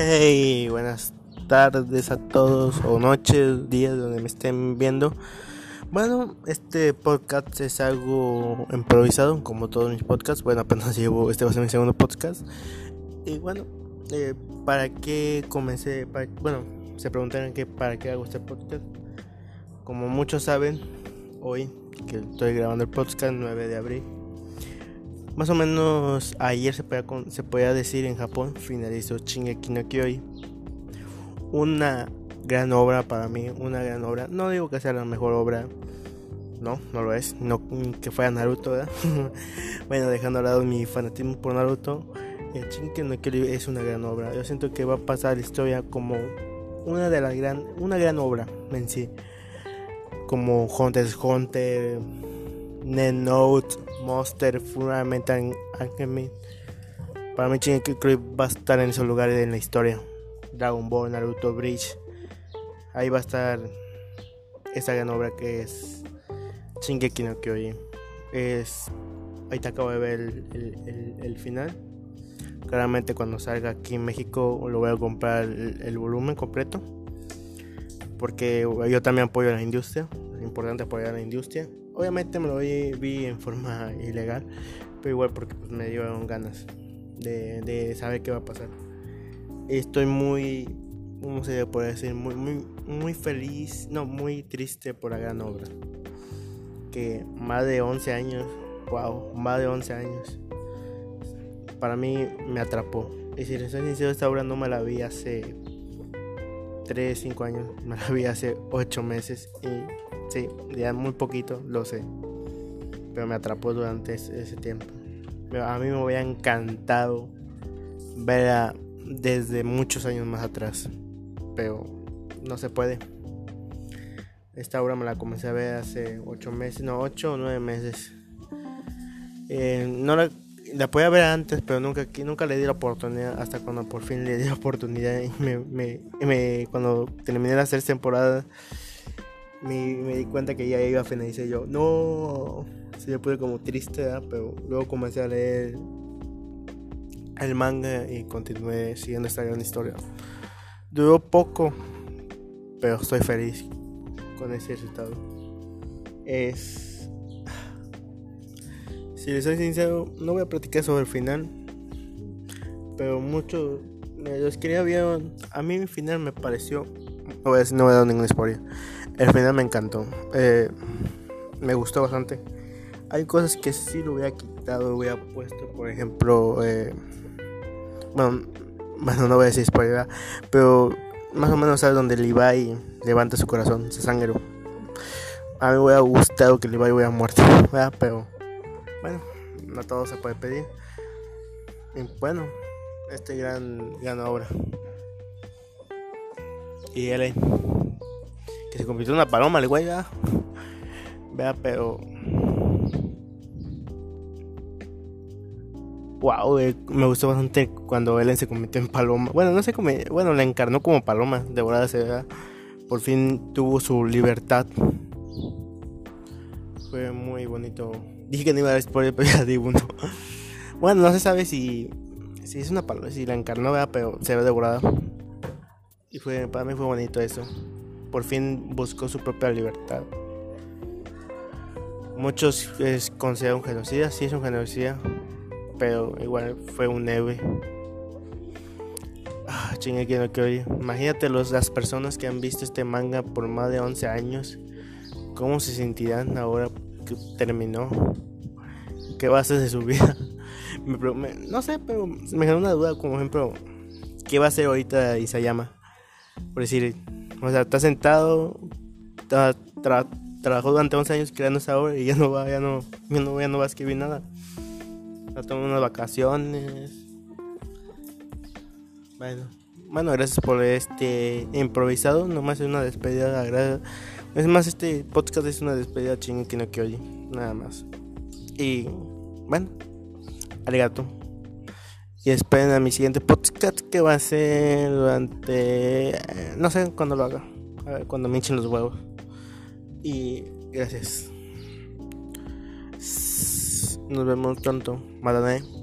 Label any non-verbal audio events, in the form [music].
Hey, buenas tardes a todos o noches, días donde me estén viendo. Bueno, este podcast es algo improvisado, como todos mis podcasts. Bueno, apenas [laughs] llevo, este va a ser mi segundo podcast. Y bueno, eh, ¿para qué comencé? bueno, se preguntarán que para qué hago este podcast. Como muchos saben, hoy que estoy grabando el podcast 9 de abril más o menos ayer se podía, se podía decir en Japón finalizó Shingeki no Kyojin. Una gran obra para mí, una gran obra. No digo que sea la mejor obra, no, no lo es. No que fuera Naruto, [laughs] bueno, dejando al lado mi fanatismo por Naruto, Shingeki no Kyojin es una gran obra. Yo siento que va a pasar la historia como una de las gran, una gran obra en sí, como Hunter x Hunter, Net Note Monster, Fundamental Alchemy. Para mí Shingeki va a estar en esos lugares en la historia. Dragon Ball, Naruto, Bridge. Ahí va a estar esa gran obra que es Shingeki no Kyojin. Ahí te acabo de ver el, final. Claramente cuando salga aquí en México lo voy a comprar el, volumen completo. Porque yo también apoyo a la industria. Importante apoyar a la industria. Obviamente me lo vi, en forma [laughs] ilegal, pero igual porque pues, me dieron ganas de, saber qué va a pasar. Estoy muy, ¿cómo se puede decir? Muy, muy, muy feliz, no, muy triste por la gran obra. Que más de 11 años, wow, más de 11 años, para mí me atrapó. Y si les soy sincero, esta obra no me la vi hace 3, 5 años, me la vi hace 8 meses y Sí, ya muy poquito, lo sé. Pero me atrapó durante ese, tiempo. a mí me hubiera encantado verla desde muchos años más atrás. Pero no se puede. Esta obra me la comencé a ver hace 8 meses, no, 8 o 9 meses. Eh, no la, podía ver antes, pero nunca, nunca le di la oportunidad. Hasta cuando por fin le di la oportunidad. Y me, me, cuando terminé las tres temporadas me, me, di cuenta que ya iba a finalizar yo, no, se me puse como triste, pero luego comencé a leer el manga y continué siguiendo esta gran historia. Duró poco, pero estoy feliz con ese resultado. Es... Si les soy sincero, no voy a platicar sobre el final, pero mucho... Los quería ver, a mí el final me pareció... No voy a no voy a dar ninguna spoiler el final me encantó. Eh, me gustó bastante. Hay cosas que sí lo hubiera quitado, lo hubiera puesto, por ejemplo, eh, bueno, bueno, no voy a decir spoiler, pero más o menos sabes donde Levi levanta su corazón, se sangre. A mí me hubiera gustado que Levi hubiera muerto, ¿verdad? pero bueno, no todo se puede pedir. Y bueno, este gran, gran obra. Y él se convirtió en una paloma el güey. Vea, pero. Wow, me gustó bastante cuando Ellen se convirtió en paloma. Bueno, no sé cómo. Bueno, la encarnó como paloma, de verdad se vea. Por fin tuvo su libertad. Fue muy bonito. Dije que no iba a dar spoiler, pero [laughs] ya di uno. Bueno, no se sabe si. Si es una paloma, si la encarnó, ¿verdad? pero se ve devorada. Y fue, para mí fue bonito eso por fin buscó su propia libertad. Muchos es consideran un genocida, sí es un genocida, pero igual fue un héroe. Ah, chingue que no quiero Imagínate los, las personas que han visto este manga por más de 11 años. ¿Cómo se sentirán ahora que terminó? ¿Qué va a hacer de su vida? [laughs] no sé, pero me genera una duda, como ejemplo, ¿qué va a hacer ahorita Isayama? Por decir, o sea, está sentado, trabajó durante 11 años creando esa obra y ya no va, ya no, ya no, ya no va a escribir nada. Está tomando unas vacaciones. Bueno, bueno, gracias por este improvisado. Nomás es una despedida. Es más, este podcast es una despedida chingue que no que oye. Nada más. Y bueno, arigato. Esperen a mi siguiente podcast que va a ser durante... Eh, no sé cuándo lo haga. A ver, cuando me hinchen los huevos. Y gracias. Nos vemos pronto. Madane.